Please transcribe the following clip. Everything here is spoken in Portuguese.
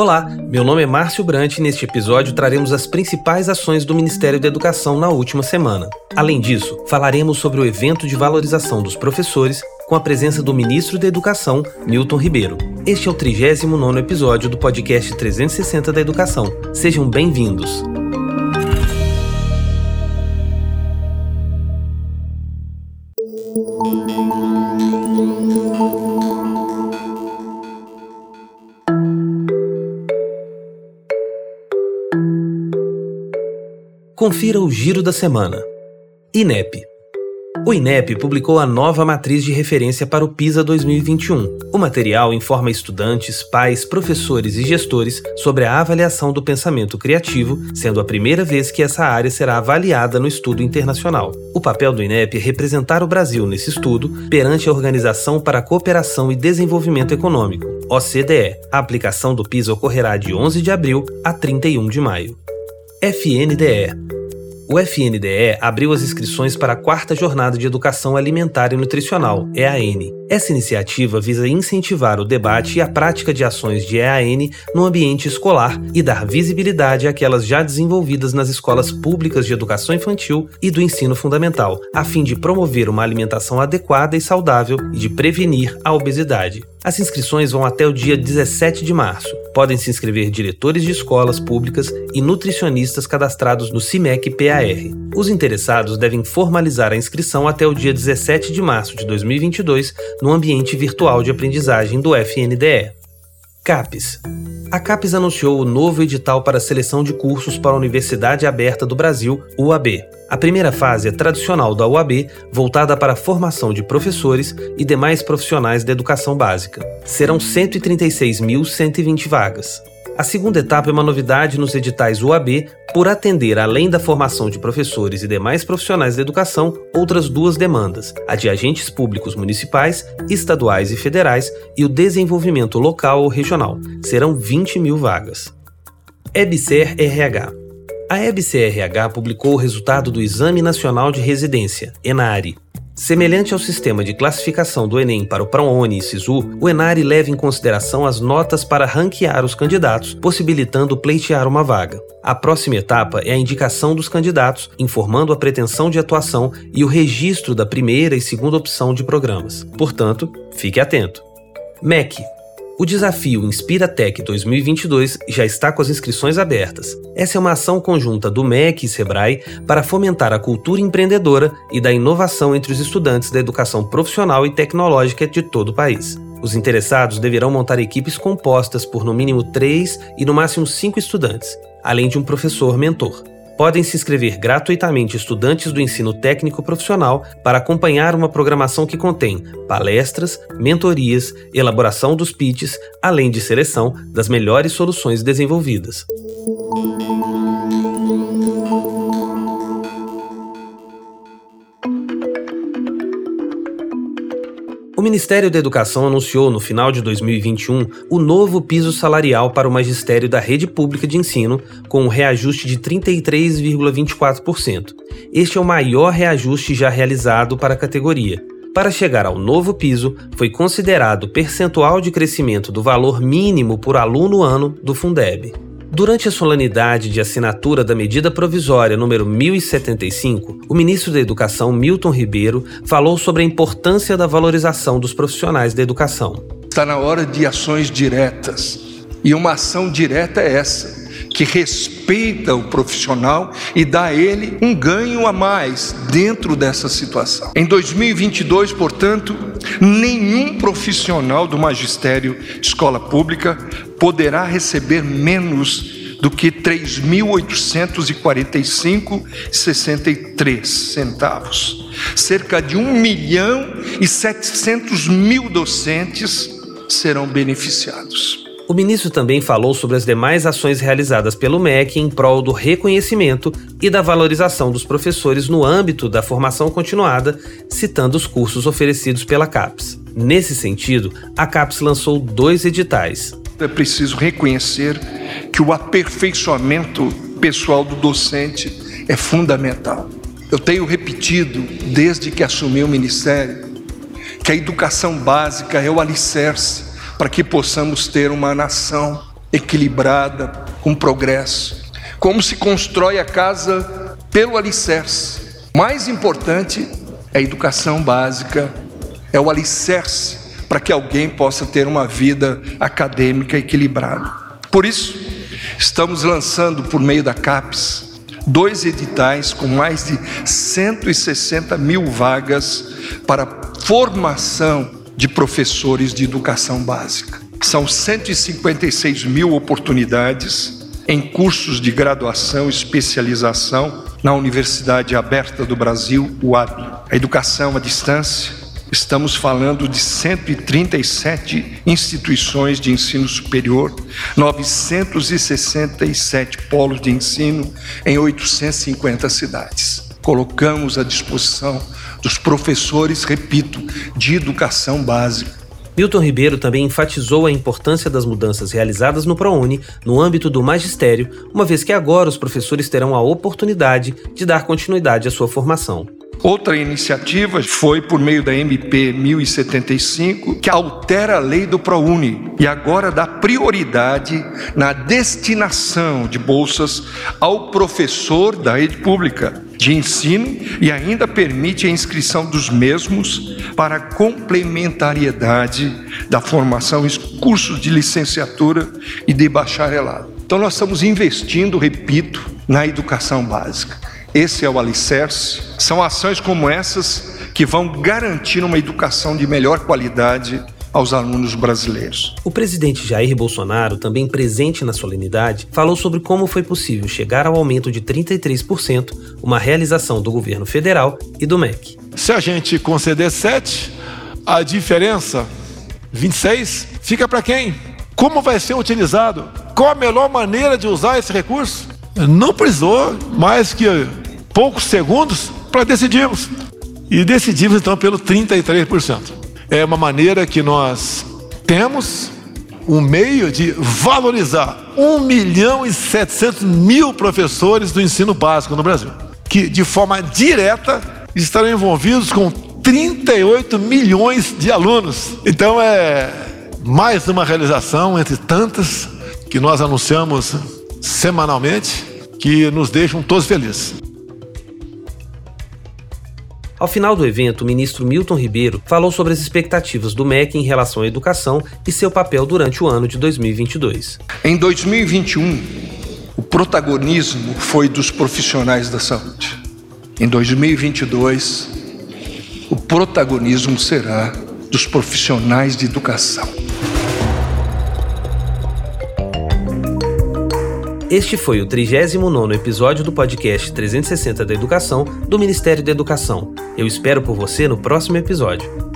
Olá, meu nome é Márcio Brant e neste episódio traremos as principais ações do Ministério da Educação na última semana. Além disso, falaremos sobre o evento de valorização dos professores com a presença do ministro da Educação, Milton Ribeiro. Este é o 39 episódio do podcast 360 da Educação. Sejam bem-vindos. Confira o giro da semana. INEP. O INEP publicou a nova matriz de referência para o PISA 2021. O material informa estudantes, pais, professores e gestores sobre a avaliação do pensamento criativo, sendo a primeira vez que essa área será avaliada no estudo internacional. O papel do INEP é representar o Brasil nesse estudo perante a Organização para a Cooperação e Desenvolvimento Econômico, OCDE. A aplicação do PISA ocorrerá de 11 de abril a 31 de maio. FNDE. O FNDE abriu as inscrições para a quarta jornada de Educação Alimentar e Nutricional, EAN. Essa iniciativa visa incentivar o debate e a prática de ações de EAN no ambiente escolar e dar visibilidade àquelas já desenvolvidas nas escolas públicas de educação infantil e do ensino fundamental, a fim de promover uma alimentação adequada e saudável e de prevenir a obesidade. As inscrições vão até o dia 17 de março. Podem se inscrever diretores de escolas públicas e nutricionistas cadastrados no CIMEC PAR. Os interessados devem formalizar a inscrição até o dia 17 de março de 2022 no ambiente virtual de aprendizagem do FNDE. CAPES. A CAPES anunciou o novo edital para seleção de cursos para a Universidade Aberta do Brasil, UAB. A primeira fase é tradicional da UAB, voltada para a formação de professores e demais profissionais da educação básica. Serão 136.120 vagas. A segunda etapa é uma novidade nos editais UAB por atender, além da formação de professores e demais profissionais da educação, outras duas demandas: a de agentes públicos municipais, estaduais e federais e o desenvolvimento local ou regional. Serão 20 mil vagas. EBSER RH a EBCRH publicou o resultado do Exame Nacional de Residência, ENARE, Semelhante ao sistema de classificação do Enem para o ProUni e SISU, o Enare leva em consideração as notas para ranquear os candidatos, possibilitando pleitear uma vaga. A próxima etapa é a indicação dos candidatos, informando a pretensão de atuação e o registro da primeira e segunda opção de programas. Portanto, fique atento. MEC o desafio Inspira Tech 2022 já está com as inscrições abertas. Essa é uma ação conjunta do MEC e Sebrae para fomentar a cultura empreendedora e da inovação entre os estudantes da educação profissional e tecnológica de todo o país. Os interessados deverão montar equipes compostas por no mínimo três e no máximo cinco estudantes, além de um professor mentor podem se inscrever gratuitamente estudantes do ensino técnico profissional para acompanhar uma programação que contém palestras, mentorias, elaboração dos pitches, além de seleção das melhores soluções desenvolvidas. O Ministério da Educação anunciou no final de 2021 o novo piso salarial para o magistério da rede pública de ensino, com um reajuste de 33,24%. Este é o maior reajuste já realizado para a categoria. Para chegar ao novo piso, foi considerado percentual de crescimento do valor mínimo por aluno ano do Fundeb. Durante a solenidade de assinatura da medida provisória número 1075, o ministro da Educação, Milton Ribeiro, falou sobre a importância da valorização dos profissionais da educação. Está na hora de ações diretas. E uma ação direta é essa, que respeita o profissional e dá a ele um ganho a mais dentro dessa situação. Em 2022, portanto, nenhum profissional do magistério de escola pública poderá receber menos do que 3.845,63 centavos. Cerca de 1 milhão e 700 mil docentes serão beneficiados. O ministro também falou sobre as demais ações realizadas pelo MEC em prol do reconhecimento e da valorização dos professores no âmbito da formação continuada, citando os cursos oferecidos pela CAPES. Nesse sentido, a CAPES lançou dois editais. É preciso reconhecer que o aperfeiçoamento pessoal do docente é fundamental. Eu tenho repetido, desde que assumi o ministério, que a educação básica é o alicerce para que possamos ter uma nação equilibrada, com progresso. Como se constrói a casa pelo alicerce. Mais importante é a educação básica, é o alicerce para que alguém possa ter uma vida acadêmica equilibrada. Por isso, estamos lançando por meio da CAPES dois editais com mais de 160 mil vagas para formação de professores de educação básica. São 156 mil oportunidades em cursos de graduação e especialização na Universidade Aberta do Brasil, UAB. A educação à distância Estamos falando de 137 instituições de ensino superior, 967 polos de ensino em 850 cidades. Colocamos à disposição dos professores, repito, de educação básica. Milton Ribeiro também enfatizou a importância das mudanças realizadas no ProUni no âmbito do magistério, uma vez que agora os professores terão a oportunidade de dar continuidade à sua formação. Outra iniciativa foi por meio da MP 1075, que altera a lei do ProUni e agora dá prioridade na destinação de bolsas ao professor da rede pública de ensino e ainda permite a inscrição dos mesmos para complementariedade da formação em cursos de licenciatura e de bacharelado. Então nós estamos investindo, repito, na educação básica. Esse é o alicerce. São ações como essas que vão garantir uma educação de melhor qualidade aos alunos brasileiros. O presidente Jair Bolsonaro, também presente na solenidade, falou sobre como foi possível chegar ao aumento de 33%, uma realização do governo federal e do MEC. Se a gente conceder 7, a diferença 26 fica para quem? Como vai ser utilizado? Qual a melhor maneira de usar esse recurso? Não precisou mais que poucos segundos para decidirmos. E decidimos então pelo 33%. É uma maneira que nós temos um meio de valorizar 1 milhão e 700 mil professores do ensino básico no Brasil, que de forma direta estarão envolvidos com 38 milhões de alunos. Então é mais uma realização entre tantas que nós anunciamos semanalmente que nos deixam todos felizes. Ao final do evento, o ministro Milton Ribeiro falou sobre as expectativas do MEC em relação à educação e seu papel durante o ano de 2022. Em 2021, o protagonismo foi dos profissionais da saúde. Em 2022, o protagonismo será dos profissionais de educação. Este foi o 39º episódio do podcast 360 da Educação do Ministério da Educação. Eu espero por você no próximo episódio.